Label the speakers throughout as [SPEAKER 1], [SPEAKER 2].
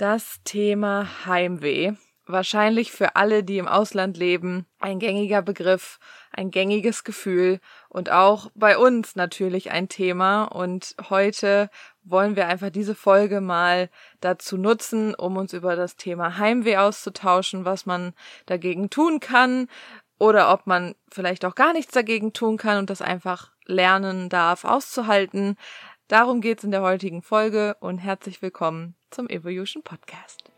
[SPEAKER 1] Das Thema Heimweh. Wahrscheinlich für alle, die im Ausland leben, ein gängiger Begriff, ein gängiges Gefühl und auch bei uns natürlich ein Thema. Und heute wollen wir einfach diese Folge mal dazu nutzen, um uns über das Thema Heimweh auszutauschen, was man dagegen tun kann oder ob man vielleicht auch gar nichts dagegen tun kann und das einfach lernen darf, auszuhalten. Darum geht's in der heutigen Folge und herzlich willkommen zum Evolution Podcast.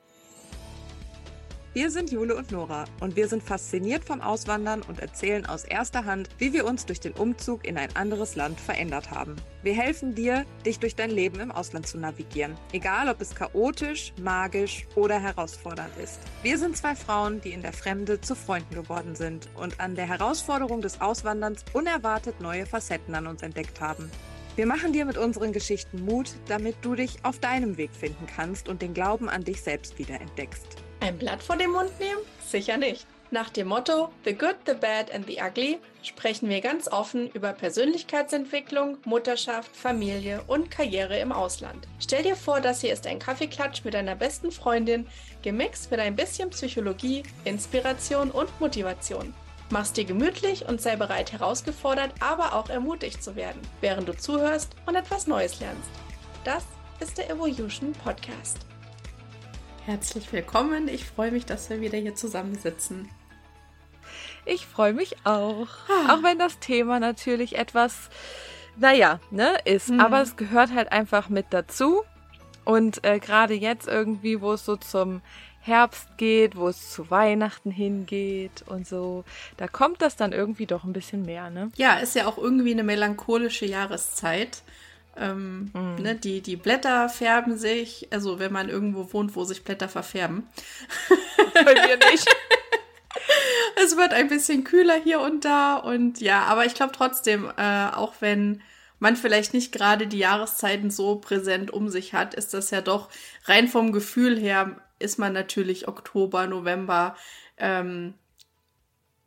[SPEAKER 2] Wir sind Jule und Nora und wir sind fasziniert vom Auswandern und erzählen aus erster Hand, wie wir uns durch den Umzug in ein anderes Land verändert haben. Wir helfen dir, dich durch dein Leben im Ausland zu navigieren, egal ob es chaotisch, magisch oder herausfordernd ist. Wir sind zwei Frauen, die in der Fremde zu Freunden geworden sind und an der Herausforderung des Auswanderns unerwartet neue Facetten an uns entdeckt haben. Wir machen dir mit unseren Geschichten Mut, damit du dich auf deinem Weg finden kannst und den Glauben an dich selbst wieder entdeckst.
[SPEAKER 3] Ein Blatt vor den Mund nehmen? Sicher nicht. Nach dem Motto The Good, the Bad and the Ugly sprechen wir ganz offen über Persönlichkeitsentwicklung, Mutterschaft, Familie und Karriere im Ausland. Stell dir vor, das hier ist ein Kaffeeklatsch mit deiner besten Freundin, gemixt mit ein bisschen Psychologie, Inspiration und Motivation. Mach's dir gemütlich und sei bereit, herausgefordert, aber auch ermutigt zu werden, während du zuhörst und etwas Neues lernst. Das ist der Evolution Podcast.
[SPEAKER 1] Herzlich willkommen. Ich freue mich, dass wir wieder hier zusammensitzen. Ich freue mich auch. Ah. Auch wenn das Thema natürlich etwas, naja, ne, ist. Mhm. Aber es gehört halt einfach mit dazu. Und äh, gerade jetzt irgendwie, wo es so zum Herbst geht, wo es zu Weihnachten hingeht und so, da kommt das dann irgendwie doch ein bisschen mehr, ne?
[SPEAKER 3] Ja, ist ja auch irgendwie eine melancholische Jahreszeit. Ähm, mm. ne, die, die Blätter färben sich, also wenn man irgendwo wohnt, wo sich Blätter verfärben. Bei mir nicht. es wird ein bisschen kühler hier und da und ja, aber ich glaube trotzdem, äh, auch wenn man vielleicht nicht gerade die Jahreszeiten so präsent um sich hat, ist das ja doch rein vom Gefühl her ist man natürlich Oktober, November ähm,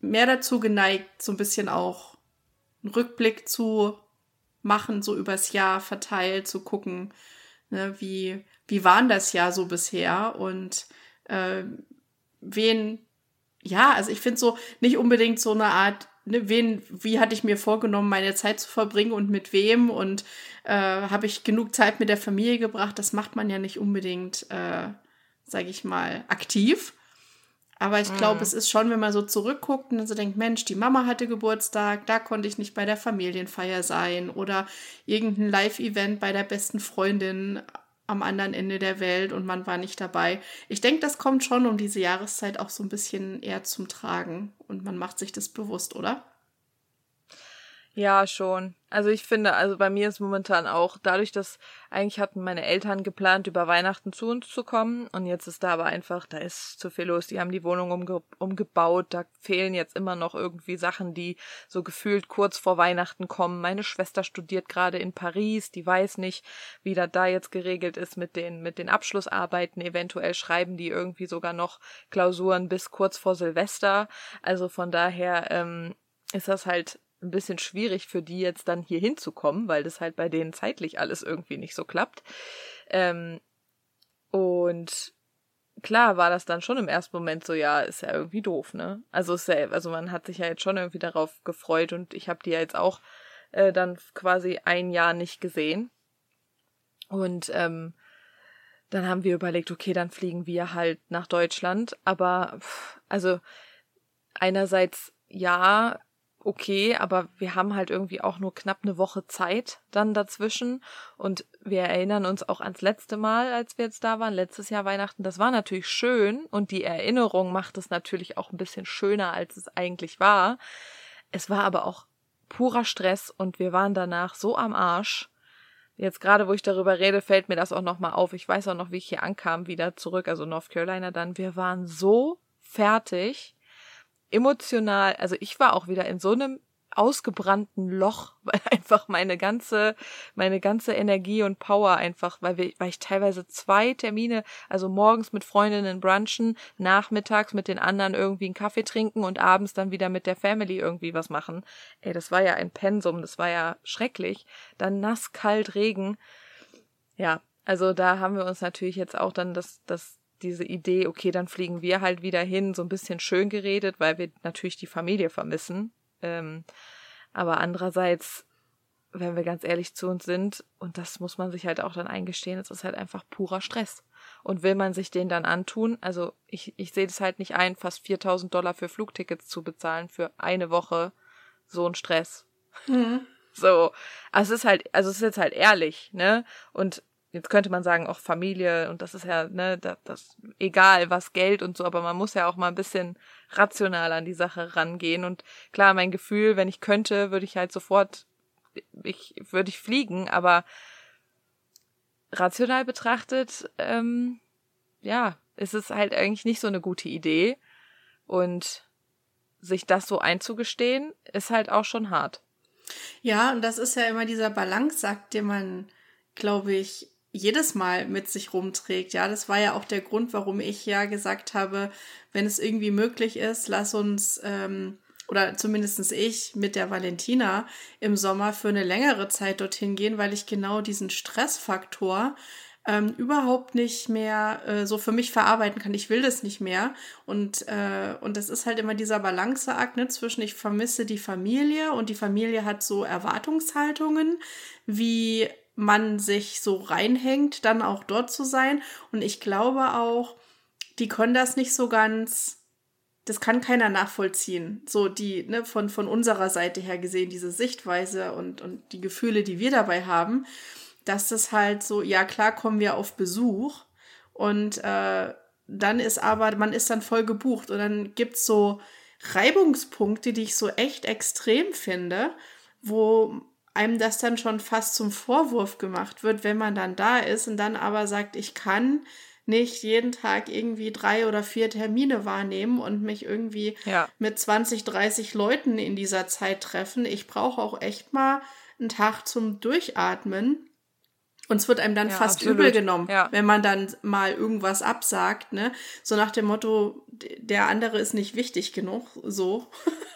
[SPEAKER 3] mehr dazu geneigt, so ein bisschen auch einen Rückblick zu machen, so übers Jahr verteilt, zu gucken, ne, wie, wie waren das Jahr so bisher und äh, wen, ja, also ich finde so nicht unbedingt so eine Art, ne, wen, wie hatte ich mir vorgenommen, meine Zeit zu verbringen und mit wem und äh, habe ich genug Zeit mit der Familie gebracht, das macht man ja nicht unbedingt äh, sage ich mal, aktiv. Aber ich glaube, mm. es ist schon, wenn man so zurückguckt und so denkt, Mensch, die Mama hatte Geburtstag, da konnte ich nicht bei der Familienfeier sein oder irgendein Live-Event bei der besten Freundin am anderen Ende der Welt und man war nicht dabei. Ich denke, das kommt schon um diese Jahreszeit auch so ein bisschen eher zum Tragen und man macht sich das bewusst, oder?
[SPEAKER 1] Ja, schon. Also ich finde, also bei mir ist momentan auch dadurch, dass eigentlich hatten meine Eltern geplant, über Weihnachten zu uns zu kommen und jetzt ist da aber einfach, da ist zu viel los. Die haben die Wohnung umge umgebaut, da fehlen jetzt immer noch irgendwie Sachen, die so gefühlt kurz vor Weihnachten kommen. Meine Schwester studiert gerade in Paris, die weiß nicht, wie das da jetzt geregelt ist mit den mit den Abschlussarbeiten. Eventuell schreiben die irgendwie sogar noch Klausuren bis kurz vor Silvester. Also von daher ähm, ist das halt ein bisschen schwierig für die jetzt dann hier hinzukommen, weil das halt bei denen zeitlich alles irgendwie nicht so klappt. Ähm, und klar war das dann schon im ersten Moment so, ja, ist ja irgendwie doof, ne? Also ist ja, also man hat sich ja jetzt schon irgendwie darauf gefreut und ich habe die ja jetzt auch äh, dann quasi ein Jahr nicht gesehen. Und ähm, dann haben wir überlegt, okay, dann fliegen wir halt nach Deutschland. Aber pff, also einerseits ja, okay, aber wir haben halt irgendwie auch nur knapp eine Woche Zeit dann dazwischen und wir erinnern uns auch ans letzte Mal, als wir jetzt da waren, letztes Jahr Weihnachten, das war natürlich schön und die Erinnerung macht es natürlich auch ein bisschen schöner, als es eigentlich war. Es war aber auch purer Stress und wir waren danach so am Arsch. Jetzt gerade, wo ich darüber rede, fällt mir das auch nochmal auf. Ich weiß auch noch, wie ich hier ankam, wieder zurück, also North Carolina dann. Wir waren so fertig emotional, also ich war auch wieder in so einem ausgebrannten Loch, weil einfach meine ganze, meine ganze Energie und Power einfach, weil wir, weil ich teilweise zwei Termine, also morgens mit Freundinnen brunchen, nachmittags mit den anderen irgendwie einen Kaffee trinken und abends dann wieder mit der Family irgendwie was machen. Ey, das war ja ein Pensum, das war ja schrecklich. Dann nass, kalt, Regen. Ja, Also da haben wir uns natürlich jetzt auch dann das, das, diese Idee, okay, dann fliegen wir halt wieder hin, so ein bisschen schön geredet, weil wir natürlich die Familie vermissen. Ähm, aber andererseits, wenn wir ganz ehrlich zu uns sind, und das muss man sich halt auch dann eingestehen, es ist halt einfach purer Stress. Und will man sich den dann antun, also ich, ich sehe das halt nicht ein, fast 4000 Dollar für Flugtickets zu bezahlen für eine Woche, so ein Stress. Mhm. So, also es ist halt, also es ist jetzt halt ehrlich, ne? Und jetzt könnte man sagen, auch Familie und das ist ja, ne, das, das egal was Geld und so, aber man muss ja auch mal ein bisschen rational an die Sache rangehen und klar, mein Gefühl, wenn ich könnte, würde ich halt sofort ich würde ich fliegen, aber rational betrachtet, ähm, ja, ist es halt eigentlich nicht so eine gute Idee und sich das so einzugestehen, ist halt auch schon hart.
[SPEAKER 3] Ja, und das ist ja immer dieser Balanceakt, den man, glaube ich, jedes Mal mit sich rumträgt. Ja, das war ja auch der Grund, warum ich ja gesagt habe, wenn es irgendwie möglich ist, lass uns, ähm, oder zumindestens ich mit der Valentina im Sommer für eine längere Zeit dorthin gehen, weil ich genau diesen Stressfaktor ähm, überhaupt nicht mehr äh, so für mich verarbeiten kann. Ich will das nicht mehr. Und, äh, und das ist halt immer dieser Balanceakt ne, zwischen, ich vermisse die Familie und die Familie hat so Erwartungshaltungen, wie man sich so reinhängt, dann auch dort zu sein. Und ich glaube auch, die können das nicht so ganz, das kann keiner nachvollziehen. So die, ne, von, von unserer Seite her gesehen, diese Sichtweise und, und die Gefühle, die wir dabei haben, dass das halt so, ja klar kommen wir auf Besuch und äh, dann ist aber, man ist dann voll gebucht und dann gibt's so Reibungspunkte, die ich so echt extrem finde, wo einem das dann schon fast zum Vorwurf gemacht wird, wenn man dann da ist und dann aber sagt, ich kann nicht jeden Tag irgendwie drei oder vier Termine wahrnehmen und mich irgendwie ja. mit 20, 30 Leuten in dieser Zeit treffen. Ich brauche auch echt mal einen Tag zum Durchatmen. Und es wird einem dann ja, fast absolut. übel genommen, ja. wenn man dann mal irgendwas absagt, ne? So nach dem Motto, der andere ist nicht wichtig genug, so.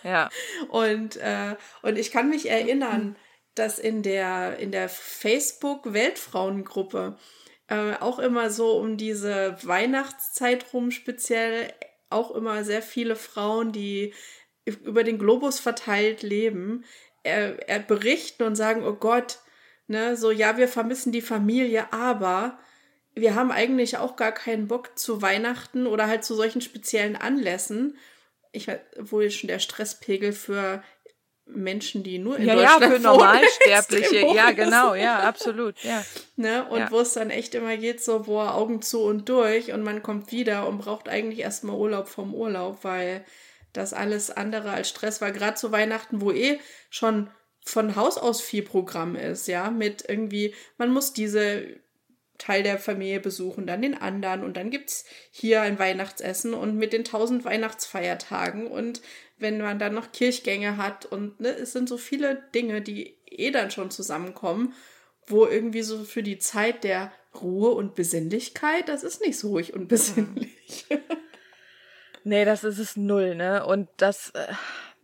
[SPEAKER 3] Ja. und, äh, und ich kann mich erinnern, dass in der, in der Facebook-Weltfrauengruppe äh, auch immer so um diese Weihnachtszeit rum speziell auch immer sehr viele Frauen, die über den Globus verteilt leben, äh, äh, berichten und sagen, oh Gott, ne, so ja, wir vermissen die Familie, aber wir haben eigentlich auch gar keinen Bock zu Weihnachten oder halt zu solchen speziellen Anlässen. Ich wohl schon der Stresspegel für Menschen, die nur in ja, Deutschland ja, für Normalsterbliche,
[SPEAKER 1] ja, genau, ja, absolut, ja.
[SPEAKER 3] Ne? Und ja. wo es dann echt immer geht, so, boah, Augen zu und durch und man kommt wieder und braucht eigentlich erstmal Urlaub vom Urlaub, weil das alles andere als Stress war, gerade zu Weihnachten, wo eh schon von Haus aus viel Programm ist, ja, mit irgendwie, man muss diese Teil der Familie besuchen, dann den anderen und dann gibt's hier ein Weihnachtsessen und mit den tausend Weihnachtsfeiertagen und wenn man dann noch Kirchgänge hat und ne, es sind so viele Dinge, die eh dann schon zusammenkommen, wo irgendwie so für die Zeit der Ruhe und Besinnlichkeit, das ist nicht so ruhig und besinnlich.
[SPEAKER 1] nee, das ist es null, ne? Und das, äh,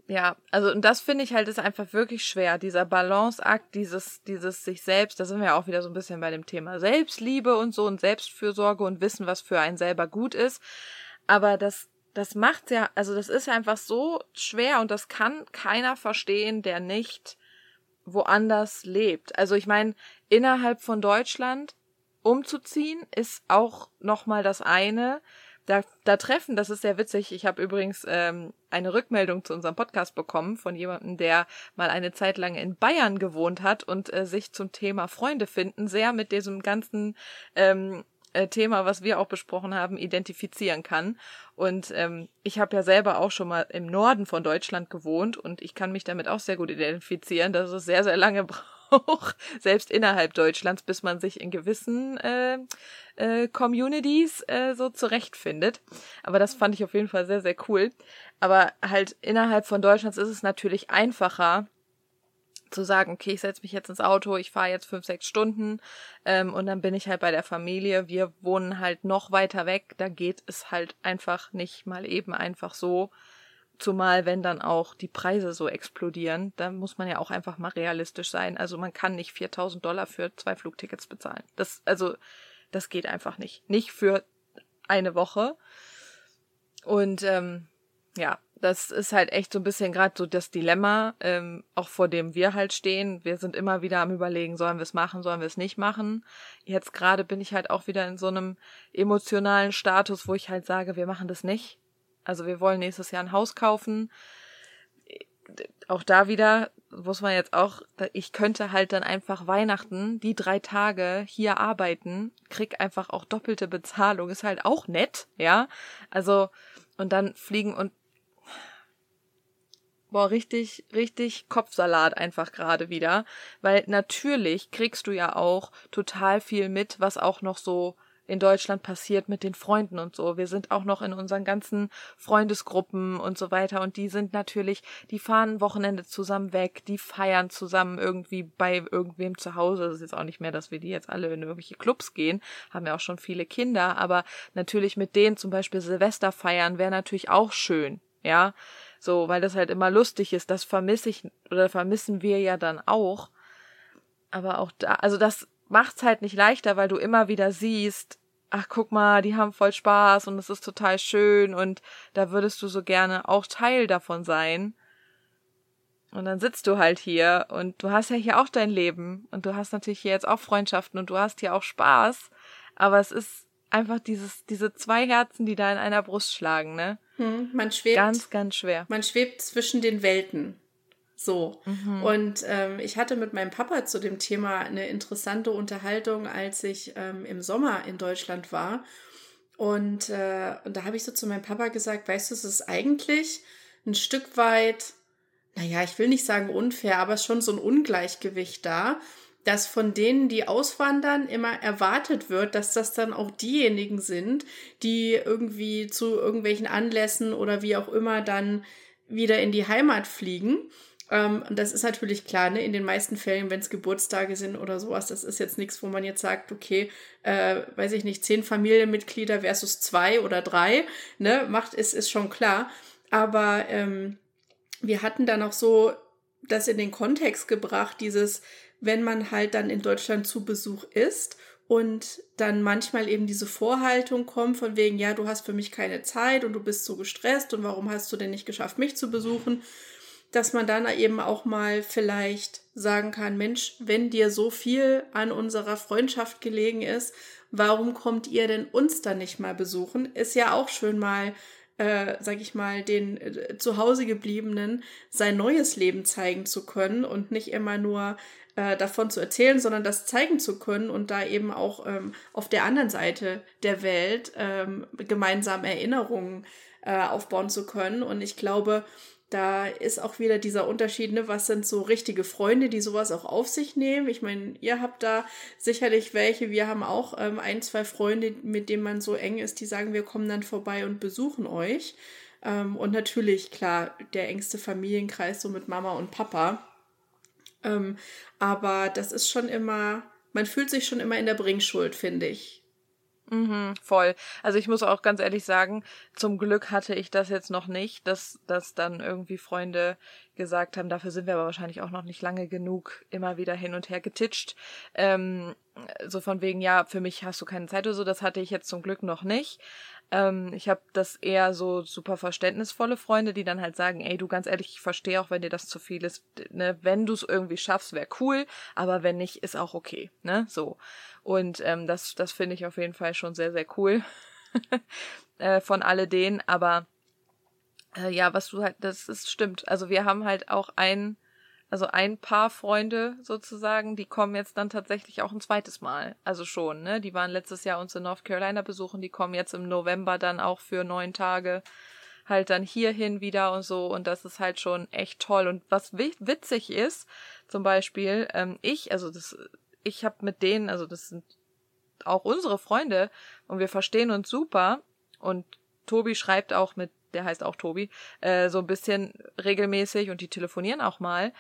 [SPEAKER 1] ja, also und das finde ich halt ist einfach wirklich schwer, dieser Balanceakt, dieses, dieses sich selbst, da sind wir ja auch wieder so ein bisschen bei dem Thema Selbstliebe und so und Selbstfürsorge und wissen, was für einen selber gut ist. Aber das das macht's ja, also das ist ja einfach so schwer und das kann keiner verstehen, der nicht woanders lebt. Also ich meine, innerhalb von Deutschland umzuziehen ist auch nochmal das eine. Da, da treffen, das ist sehr witzig. Ich habe übrigens ähm, eine Rückmeldung zu unserem Podcast bekommen von jemandem, der mal eine Zeit lang in Bayern gewohnt hat und äh, sich zum Thema Freunde finden sehr mit diesem ganzen ähm, äh, Thema, was wir auch besprochen haben, identifizieren kann. Und ähm, ich habe ja selber auch schon mal im Norden von Deutschland gewohnt und ich kann mich damit auch sehr gut identifizieren, dass es sehr, sehr lange braucht, selbst innerhalb Deutschlands, bis man sich in gewissen äh, äh, Communities äh, so zurechtfindet. Aber das fand ich auf jeden Fall sehr, sehr cool. Aber halt innerhalb von Deutschlands ist es natürlich einfacher, zu sagen, okay, ich setze mich jetzt ins Auto, ich fahre jetzt fünf, sechs Stunden ähm, und dann bin ich halt bei der Familie. Wir wohnen halt noch weiter weg, da geht es halt einfach nicht mal eben einfach so. Zumal, wenn dann auch die Preise so explodieren, dann muss man ja auch einfach mal realistisch sein. Also man kann nicht 4000 Dollar für zwei Flugtickets bezahlen. Das, also, das geht einfach nicht. Nicht für eine Woche. Und ähm, ja, das ist halt echt so ein bisschen gerade so das Dilemma, ähm, auch vor dem wir halt stehen. Wir sind immer wieder am überlegen, sollen wir es machen, sollen wir es nicht machen. Jetzt gerade bin ich halt auch wieder in so einem emotionalen Status, wo ich halt sage, wir machen das nicht. Also wir wollen nächstes Jahr ein Haus kaufen. Auch da wieder muss man jetzt auch, ich könnte halt dann einfach Weihnachten die drei Tage hier arbeiten, krieg einfach auch doppelte Bezahlung, ist halt auch nett, ja. Also, und dann fliegen und boah, richtig, richtig Kopfsalat einfach gerade wieder. Weil natürlich kriegst du ja auch total viel mit, was auch noch so in Deutschland passiert mit den Freunden und so. Wir sind auch noch in unseren ganzen Freundesgruppen und so weiter und die sind natürlich, die fahren Wochenende zusammen weg, die feiern zusammen irgendwie bei irgendwem zu Hause. Das ist jetzt auch nicht mehr, dass wir die jetzt alle in irgendwelche Clubs gehen, haben ja auch schon viele Kinder, aber natürlich mit denen zum Beispiel Silvester feiern wäre natürlich auch schön, ja. So, weil das halt immer lustig ist, das vermisse ich oder vermissen wir ja dann auch. Aber auch da, also das macht's halt nicht leichter, weil du immer wieder siehst, ach guck mal, die haben voll Spaß und es ist total schön und da würdest du so gerne auch Teil davon sein. Und dann sitzt du halt hier und du hast ja hier auch dein Leben und du hast natürlich hier jetzt auch Freundschaften und du hast hier auch Spaß, aber es ist einfach dieses diese zwei Herzen, die da in einer Brust schlagen, ne?
[SPEAKER 3] Hm, man schwebt
[SPEAKER 1] ganz ganz schwer.
[SPEAKER 3] Man schwebt zwischen den Welten. So. Mhm. Und ähm, ich hatte mit meinem Papa zu dem Thema eine interessante Unterhaltung, als ich ähm, im Sommer in Deutschland war. Und, äh, und da habe ich so zu meinem Papa gesagt, weißt du, es ist eigentlich ein Stück weit, naja, ich will nicht sagen unfair, aber schon so ein Ungleichgewicht da, dass von denen, die auswandern, immer erwartet wird, dass das dann auch diejenigen sind, die irgendwie zu irgendwelchen Anlässen oder wie auch immer dann wieder in die Heimat fliegen. Ähm, und das ist natürlich klar, ne? in den meisten Fällen, wenn es Geburtstage sind oder sowas, das ist jetzt nichts, wo man jetzt sagt, okay, äh, weiß ich nicht, zehn Familienmitglieder versus zwei oder drei, ne, macht, ist, ist schon klar. Aber ähm, wir hatten dann auch so das in den Kontext gebracht, dieses, wenn man halt dann in Deutschland zu Besuch ist und dann manchmal eben diese Vorhaltung kommt von wegen, ja, du hast für mich keine Zeit und du bist so gestresst und warum hast du denn nicht geschafft, mich zu besuchen? dass man dann eben auch mal vielleicht sagen kann, Mensch, wenn dir so viel an unserer Freundschaft gelegen ist, warum kommt ihr denn uns dann nicht mal besuchen? Ist ja auch schön mal, äh, sag ich mal, den äh, zu Hause gebliebenen sein neues Leben zeigen zu können und nicht immer nur äh, davon zu erzählen, sondern das zeigen zu können und da eben auch ähm, auf der anderen Seite der Welt ähm, gemeinsam Erinnerungen äh, aufbauen zu können. Und ich glaube, da ist auch wieder dieser Unterschied, ne, was sind so richtige Freunde, die sowas auch auf sich nehmen. Ich meine, ihr habt da sicherlich welche, wir haben auch ähm, ein, zwei Freunde, mit denen man so eng ist, die sagen, wir kommen dann vorbei und besuchen euch. Ähm, und natürlich, klar, der engste Familienkreis so mit Mama und Papa. Ähm, aber das ist schon immer, man fühlt sich schon immer in der Bringschuld, finde ich.
[SPEAKER 1] Mhm, voll. Also ich muss auch ganz ehrlich sagen, zum Glück hatte ich das jetzt noch nicht, dass, dass dann irgendwie Freunde gesagt haben, dafür sind wir aber wahrscheinlich auch noch nicht lange genug immer wieder hin und her getitscht. Ähm, so von wegen, ja, für mich hast du keine Zeit oder so, das hatte ich jetzt zum Glück noch nicht. Ähm, ich habe das eher so super verständnisvolle Freunde, die dann halt sagen, ey, du ganz ehrlich, ich verstehe auch, wenn dir das zu viel ist. Ne? Wenn du es irgendwie schaffst, wäre cool, aber wenn nicht, ist auch okay. Ne? So. Und ähm, das, das finde ich auf jeden Fall schon sehr, sehr cool äh, von alle denen. Aber äh, ja, was du halt, das ist stimmt. Also wir haben halt auch ein also ein paar Freunde sozusagen, die kommen jetzt dann tatsächlich auch ein zweites Mal. Also schon, ne? Die waren letztes Jahr uns in North Carolina besuchen, die kommen jetzt im November dann auch für neun Tage halt dann hierhin wieder und so und das ist halt schon echt toll. Und was witzig ist, zum Beispiel, ähm, ich, also das, ich habe mit denen, also das sind auch unsere Freunde und wir verstehen uns super und Tobi schreibt auch mit der heißt auch Tobi, äh, so ein bisschen regelmäßig und die telefonieren auch mal.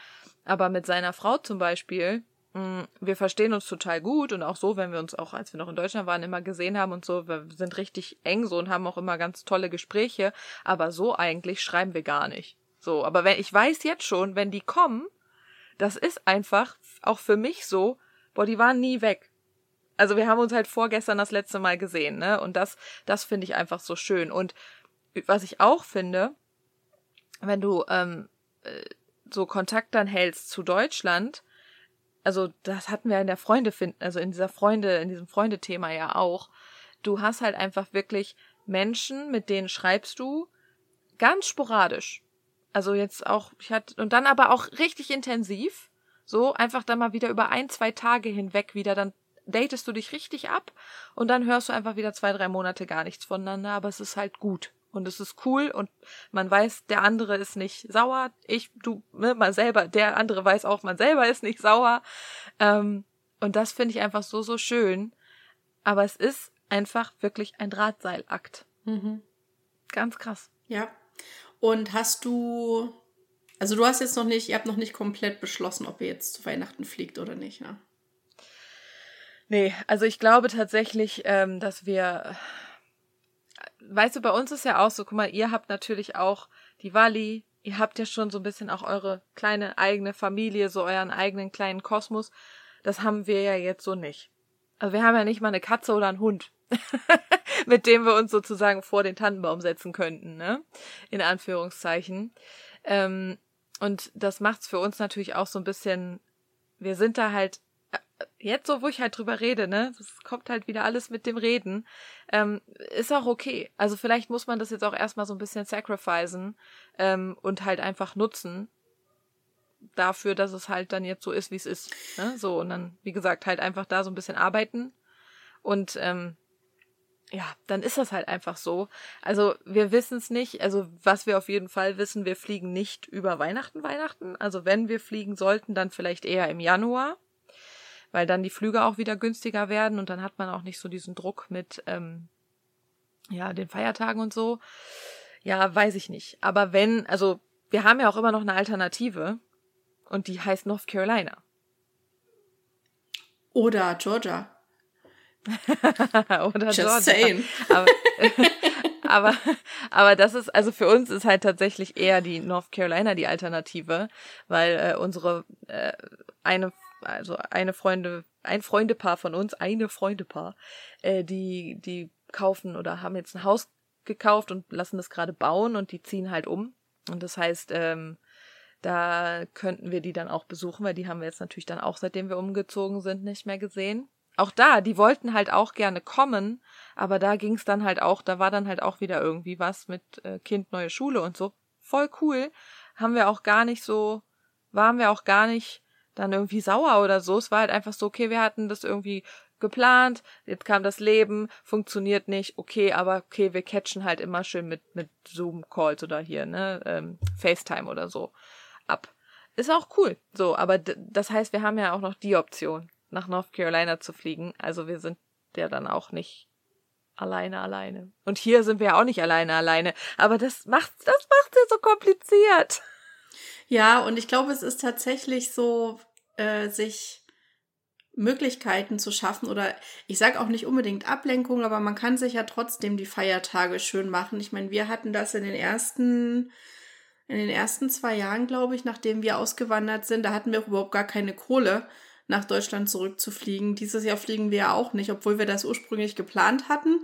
[SPEAKER 1] Aber mit seiner Frau zum Beispiel, mm, wir verstehen uns total gut und auch so, wenn wir uns auch, als wir noch in Deutschland waren, immer gesehen haben und so, wir sind richtig eng so und haben auch immer ganz tolle Gespräche, aber so eigentlich schreiben wir gar nicht. So, aber wenn ich weiß jetzt schon, wenn die kommen, das ist einfach auch für mich so, boah, die waren nie weg. Also wir haben uns halt vorgestern das letzte Mal gesehen, ne? Und das, das finde ich einfach so schön. Und was ich auch finde, wenn du ähm, äh, so Kontakt dann hältst zu Deutschland, also das hatten wir in der Freunde finden, also in dieser Freunde, in diesem Freundethema ja auch. Du hast halt einfach wirklich Menschen, mit denen schreibst du ganz sporadisch. Also jetzt auch, ich hatte, und dann aber auch richtig intensiv. So, einfach dann mal wieder über ein, zwei Tage hinweg wieder, dann datest du dich richtig ab und dann hörst du einfach wieder zwei, drei Monate gar nichts voneinander, aber es ist halt gut und es ist cool und man weiß, der andere ist nicht sauer. Ich, du, ne, man selber, der andere weiß auch, man selber ist nicht sauer. Ähm, und das finde ich einfach so, so schön. Aber es ist einfach wirklich ein Drahtseilakt. Mhm. Ganz krass.
[SPEAKER 3] Ja. Und hast du, also du hast jetzt noch nicht, ihr habt noch nicht komplett beschlossen, ob ihr jetzt zu Weihnachten fliegt oder nicht, ne?
[SPEAKER 1] Nee, also ich glaube tatsächlich, ähm, dass wir weißt du, bei uns ist ja auch so, guck mal, ihr habt natürlich auch die Walli, ihr habt ja schon so ein bisschen auch eure kleine eigene Familie, so euren eigenen kleinen Kosmos. Das haben wir ja jetzt so nicht. Also wir haben ja nicht mal eine Katze oder einen Hund, mit dem wir uns sozusagen vor den Tannenbaum setzen könnten, ne? In Anführungszeichen. Ähm, und das macht's für uns natürlich auch so ein bisschen, wir sind da halt jetzt so, wo ich halt drüber rede, ne, das kommt halt wieder alles mit dem Reden, ähm, ist auch okay. Also vielleicht muss man das jetzt auch erstmal so ein bisschen sacrificen ähm, und halt einfach nutzen dafür, dass es halt dann jetzt so ist, wie es ist. Ne? So, und dann, wie gesagt, halt einfach da so ein bisschen arbeiten und ähm, ja, dann ist das halt einfach so. Also wir wissen es nicht. Also was wir auf jeden Fall wissen, wir fliegen nicht über Weihnachten, Weihnachten. Also wenn wir fliegen sollten, dann vielleicht eher im Januar weil dann die Flüge auch wieder günstiger werden und dann hat man auch nicht so diesen Druck mit ähm, ja den Feiertagen und so. Ja, weiß ich nicht. Aber wenn, also wir haben ja auch immer noch eine Alternative und die heißt North Carolina.
[SPEAKER 3] Oder Georgia.
[SPEAKER 1] Oder Just Georgia. Saying. Aber, aber, aber das ist, also für uns ist halt tatsächlich eher die North Carolina die Alternative, weil äh, unsere äh, eine also eine Freunde, ein Freundepaar von uns, eine Freundepaar, äh, die, die kaufen oder haben jetzt ein Haus gekauft und lassen das gerade bauen und die ziehen halt um. Und das heißt, ähm, da könnten wir die dann auch besuchen, weil die haben wir jetzt natürlich dann auch, seitdem wir umgezogen sind, nicht mehr gesehen. Auch da, die wollten halt auch gerne kommen, aber da ging es dann halt auch, da war dann halt auch wieder irgendwie was mit äh, Kind neue Schule und so. Voll cool. Haben wir auch gar nicht so, waren wir auch gar nicht dann irgendwie sauer oder so. Es war halt einfach so, okay, wir hatten das irgendwie geplant, jetzt kam das Leben, funktioniert nicht, okay, aber okay, wir catchen halt immer schön mit, mit Zoom-Calls oder hier, ne, ähm, FaceTime oder so ab. Ist auch cool. So, aber das heißt, wir haben ja auch noch die Option, nach North Carolina zu fliegen. Also wir sind ja dann auch nicht alleine alleine. Und hier sind wir ja auch nicht alleine alleine. Aber das macht, das macht es so kompliziert.
[SPEAKER 3] Ja, und ich glaube, es ist tatsächlich so, äh, sich Möglichkeiten zu schaffen oder ich sage auch nicht unbedingt Ablenkung, aber man kann sich ja trotzdem die Feiertage schön machen. Ich meine, wir hatten das in den ersten in den ersten zwei Jahren, glaube ich, nachdem wir ausgewandert sind, da hatten wir überhaupt gar keine Kohle, nach Deutschland zurückzufliegen. Dieses Jahr fliegen wir ja auch nicht, obwohl wir das ursprünglich geplant hatten.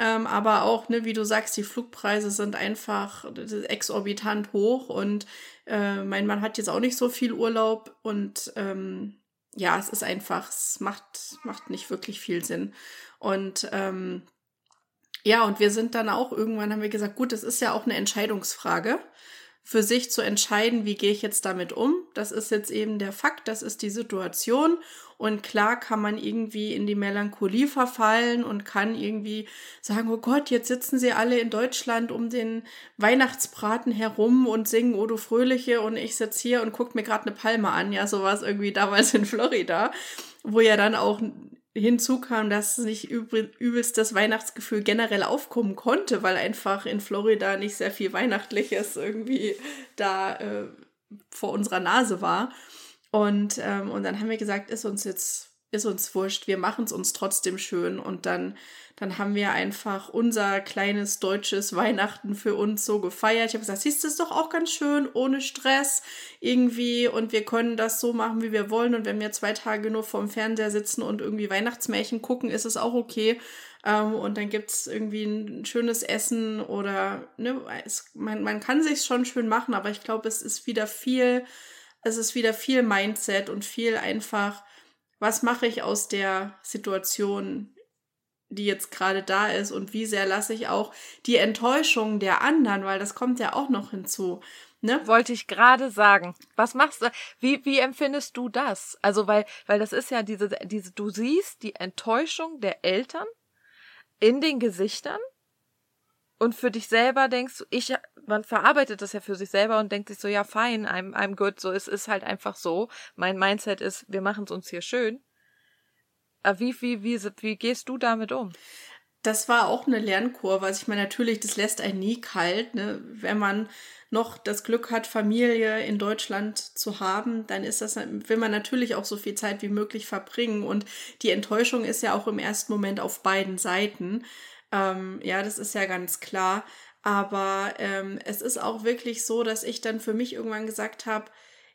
[SPEAKER 3] Ähm, aber auch, ne, wie du sagst, die Flugpreise sind einfach exorbitant hoch und äh, mein Mann hat jetzt auch nicht so viel Urlaub und ähm, ja, es ist einfach, es macht, macht nicht wirklich viel Sinn. Und ähm, ja, und wir sind dann auch irgendwann, haben wir gesagt, gut, es ist ja auch eine Entscheidungsfrage für sich zu entscheiden, wie gehe ich jetzt damit um. Das ist jetzt eben der Fakt, das ist die Situation. Und klar kann man irgendwie in die Melancholie verfallen und kann irgendwie sagen, oh Gott, jetzt sitzen sie alle in Deutschland um den Weihnachtsbraten herum und singen O du Fröhliche und ich sitze hier und gucke mir gerade eine Palme an. Ja, so war es irgendwie damals in Florida, wo ja dann auch hinzu kam, dass nicht übelst das Weihnachtsgefühl generell aufkommen konnte, weil einfach in Florida nicht sehr viel Weihnachtliches irgendwie da äh, vor unserer Nase war. Und, ähm, und dann haben wir gesagt, ist uns jetzt, ist uns wurscht, wir machen es uns trotzdem schön. Und dann, dann haben wir einfach unser kleines deutsches Weihnachten für uns so gefeiert. Ich habe gesagt, siehst du, ist doch auch ganz schön, ohne Stress irgendwie. Und wir können das so machen, wie wir wollen. Und wenn wir zwei Tage nur vorm Fernseher sitzen und irgendwie Weihnachtsmärchen gucken, ist es auch okay. Ähm, und dann gibt es irgendwie ein schönes Essen oder ne, es, man, man kann sich schon schön machen, aber ich glaube, es ist wieder viel, es ist wieder viel Mindset und viel einfach, was mache ich aus der Situation, die jetzt gerade da ist und wie sehr lasse ich auch die Enttäuschung der anderen, weil das kommt ja auch noch hinzu. Ne?
[SPEAKER 1] Wollte ich gerade sagen. Was machst du? Wie, wie empfindest du das? Also, weil, weil das ist ja diese, diese, du siehst die Enttäuschung der Eltern in den Gesichtern und für dich selber denkst du, ich, man verarbeitet das ja für sich selber und denkt sich so, ja, fein, I'm, I'm good, so, es ist halt einfach so. Mein Mindset ist, wir machen es uns hier schön. Aber wie, wie, wie, wie gehst du damit um?
[SPEAKER 3] Das war auch eine Lernkurve. Also ich meine, natürlich, das lässt einen nie kalt, ne? Wenn man noch das Glück hat, Familie in Deutschland zu haben, dann ist das, will man natürlich auch so viel Zeit wie möglich verbringen. Und die Enttäuschung ist ja auch im ersten Moment auf beiden Seiten. Ähm, ja, das ist ja ganz klar. Aber ähm, es ist auch wirklich so, dass ich dann für mich irgendwann gesagt habe,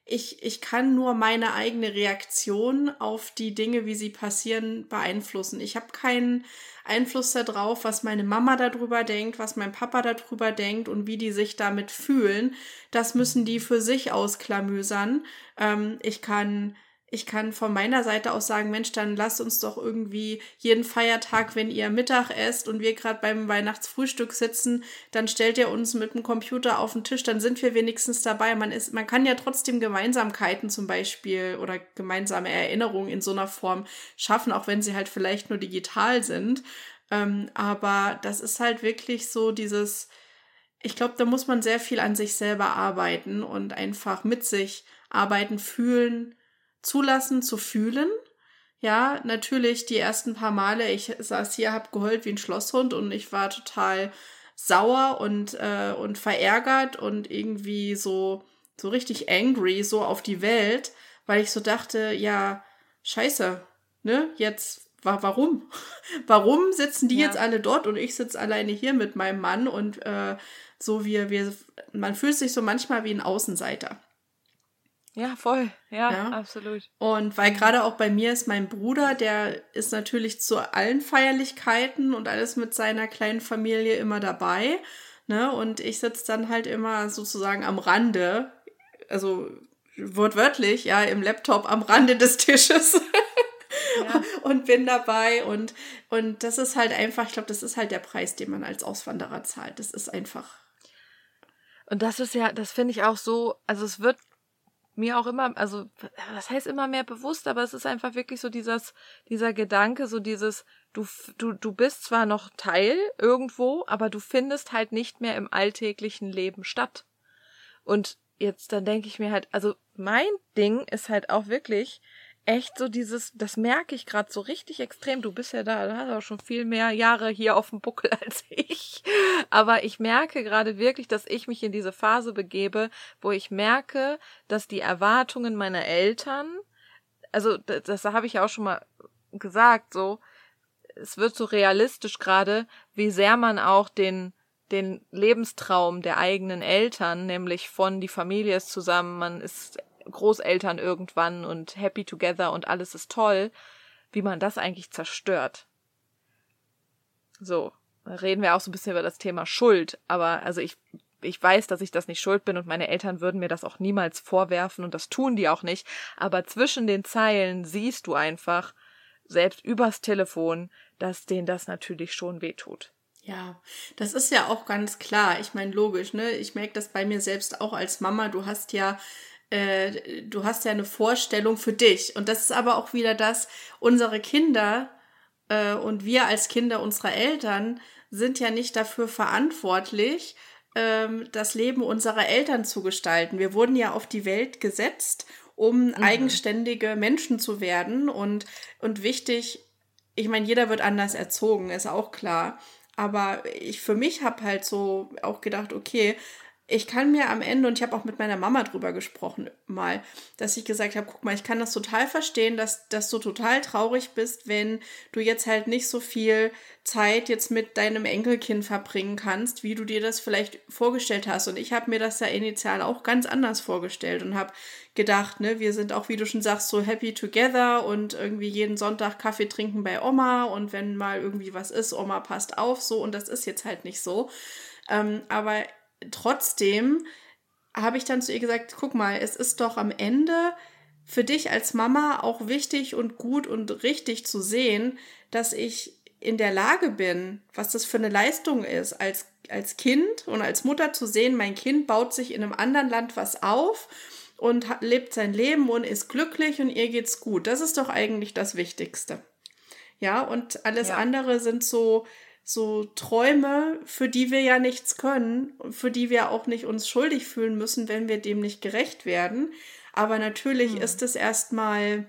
[SPEAKER 3] ich, ich kann nur meine eigene Reaktion auf die Dinge, wie sie passieren, beeinflussen. Ich habe keinen Einfluss darauf, was meine Mama darüber denkt, was mein Papa darüber denkt und wie die sich damit fühlen. Das müssen die für sich ausklamüsern. Ähm, ich kann ich kann von meiner Seite aus sagen, Mensch, dann lasst uns doch irgendwie jeden Feiertag, wenn ihr Mittag esst und wir gerade beim Weihnachtsfrühstück sitzen, dann stellt ihr uns mit dem Computer auf den Tisch, dann sind wir wenigstens dabei. Man ist, man kann ja trotzdem Gemeinsamkeiten zum Beispiel oder gemeinsame Erinnerungen in so einer Form schaffen, auch wenn sie halt vielleicht nur digital sind. Ähm, aber das ist halt wirklich so dieses, ich glaube, da muss man sehr viel an sich selber arbeiten und einfach mit sich arbeiten, fühlen, zulassen zu fühlen. Ja, natürlich die ersten paar Male, ich saß hier, hab geheult wie ein Schlosshund und ich war total sauer und, äh, und verärgert und irgendwie so, so richtig angry, so auf die Welt, weil ich so dachte, ja, scheiße, ne, jetzt, wa warum? warum sitzen die ja. jetzt alle dort und ich sitze alleine hier mit meinem Mann und äh, so wir, wir, man fühlt sich so manchmal wie ein Außenseiter.
[SPEAKER 1] Ja, voll. Ja, ja, absolut.
[SPEAKER 3] Und weil gerade auch bei mir ist mein Bruder, der ist natürlich zu allen Feierlichkeiten und alles mit seiner kleinen Familie immer dabei. Ne? Und ich sitze dann halt immer sozusagen am Rande, also wortwörtlich, ja, im Laptop am Rande des Tisches. Ja. und bin dabei und und das ist halt einfach, ich glaube, das ist halt der Preis, den man als Auswanderer zahlt. Das ist einfach
[SPEAKER 1] und das ist ja, das finde ich auch so, also es wird mir auch immer, also das heißt immer mehr bewusst, aber es ist einfach wirklich so dieses, dieser Gedanke, so dieses, du, du, du bist zwar noch Teil irgendwo, aber du findest halt nicht mehr im alltäglichen Leben statt. Und jetzt, dann denke ich mir halt, also mein Ding ist halt auch wirklich, echt so dieses, das merke ich gerade so richtig extrem. Du bist ja da, du hast auch schon viel mehr Jahre hier auf dem Buckel als ich. Aber ich merke gerade wirklich, dass ich mich in diese Phase begebe, wo ich merke, dass die Erwartungen meiner Eltern, also das, das habe ich ja auch schon mal gesagt, so, es wird so realistisch gerade, wie sehr man auch den den Lebenstraum der eigenen Eltern, nämlich von die Familie ist zusammen, man ist Großeltern irgendwann und happy together und alles ist toll, wie man das eigentlich zerstört. So, reden wir auch so ein bisschen über das Thema Schuld, aber also ich ich weiß, dass ich das nicht schuld bin und meine Eltern würden mir das auch niemals vorwerfen und das tun die auch nicht, aber zwischen den Zeilen siehst du einfach, selbst übers Telefon, dass denen das natürlich schon wehtut.
[SPEAKER 3] Ja, das ist ja auch ganz klar. Ich meine, logisch, ne? Ich merke das bei mir selbst auch als Mama. Du hast ja äh, du hast ja eine Vorstellung für dich. Und das ist aber auch wieder das, unsere Kinder äh, und wir als Kinder unserer Eltern sind ja nicht dafür verantwortlich, ähm, das Leben unserer Eltern zu gestalten. Wir wurden ja auf die Welt gesetzt, um mhm. eigenständige Menschen zu werden. Und, und wichtig, ich meine, jeder wird anders erzogen, ist auch klar. Aber ich für mich habe halt so auch gedacht, okay, ich kann mir am Ende, und ich habe auch mit meiner Mama drüber gesprochen mal, dass ich gesagt habe, guck mal, ich kann das total verstehen, dass, dass du total traurig bist, wenn du jetzt halt nicht so viel Zeit jetzt mit deinem Enkelkind verbringen kannst, wie du dir das vielleicht vorgestellt hast. Und ich habe mir das ja initial auch ganz anders vorgestellt und habe gedacht, ne, wir sind auch, wie du schon sagst, so happy together und irgendwie jeden Sonntag Kaffee trinken bei Oma und wenn mal irgendwie was ist, Oma passt auf, so und das ist jetzt halt nicht so. Ähm, aber trotzdem habe ich dann zu ihr gesagt, guck mal, es ist doch am Ende für dich als Mama auch wichtig und gut und richtig zu sehen, dass ich in der Lage bin, was das für eine Leistung ist, als, als Kind und als Mutter zu sehen, mein Kind baut sich in einem anderen Land was auf und hat, lebt sein Leben und ist glücklich und ihr geht's gut. Das ist doch eigentlich das Wichtigste. Ja, und alles ja. andere sind so so Träume, für die wir ja nichts können, für die wir auch nicht uns schuldig fühlen müssen, wenn wir dem nicht gerecht werden. Aber natürlich mhm. ist es erstmal,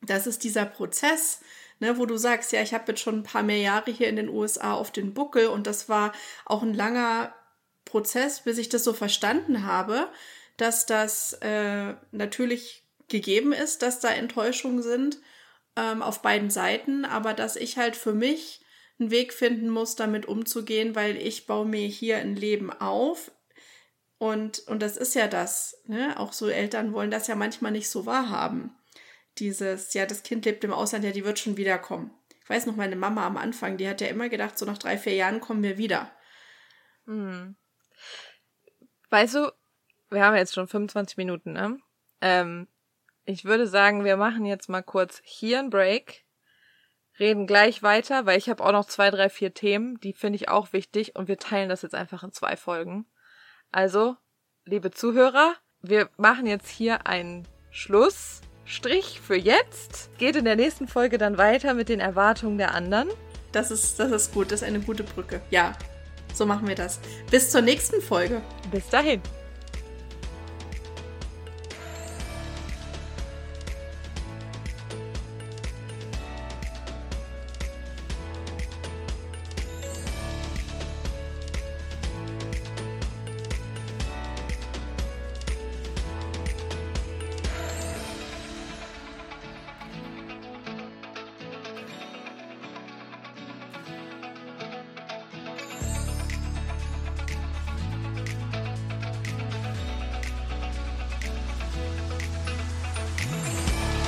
[SPEAKER 3] das ist dieser Prozess, ne, wo du sagst, ja, ich habe jetzt schon ein paar mehr Jahre hier in den USA auf den Buckel und das war auch ein langer Prozess, bis ich das so verstanden habe, dass das äh, natürlich gegeben ist, dass da Enttäuschungen sind ähm, auf beiden Seiten, aber dass ich halt für mich einen Weg finden muss, damit umzugehen, weil ich baue mir hier ein Leben auf. Und, und das ist ja das, ne? Auch so Eltern wollen das ja manchmal nicht so wahrhaben. Dieses, ja, das Kind lebt im Ausland, ja, die wird schon wiederkommen. Ich weiß noch, meine Mama am Anfang, die hat ja immer gedacht, so nach drei, vier Jahren kommen wir wieder.
[SPEAKER 1] Hm. Weißt du, wir haben jetzt schon 25 Minuten, ne? Ähm, ich würde sagen, wir machen jetzt mal kurz hier einen Break reden gleich weiter, weil ich habe auch noch zwei, drei, vier Themen, die finde ich auch wichtig und wir teilen das jetzt einfach in zwei Folgen. Also, liebe Zuhörer, wir machen jetzt hier einen Schlussstrich für jetzt. Geht in der nächsten Folge dann weiter mit den Erwartungen der anderen.
[SPEAKER 3] Das ist, das ist gut, das ist eine gute Brücke. Ja, so machen wir das. Bis zur nächsten Folge.
[SPEAKER 1] Bis dahin.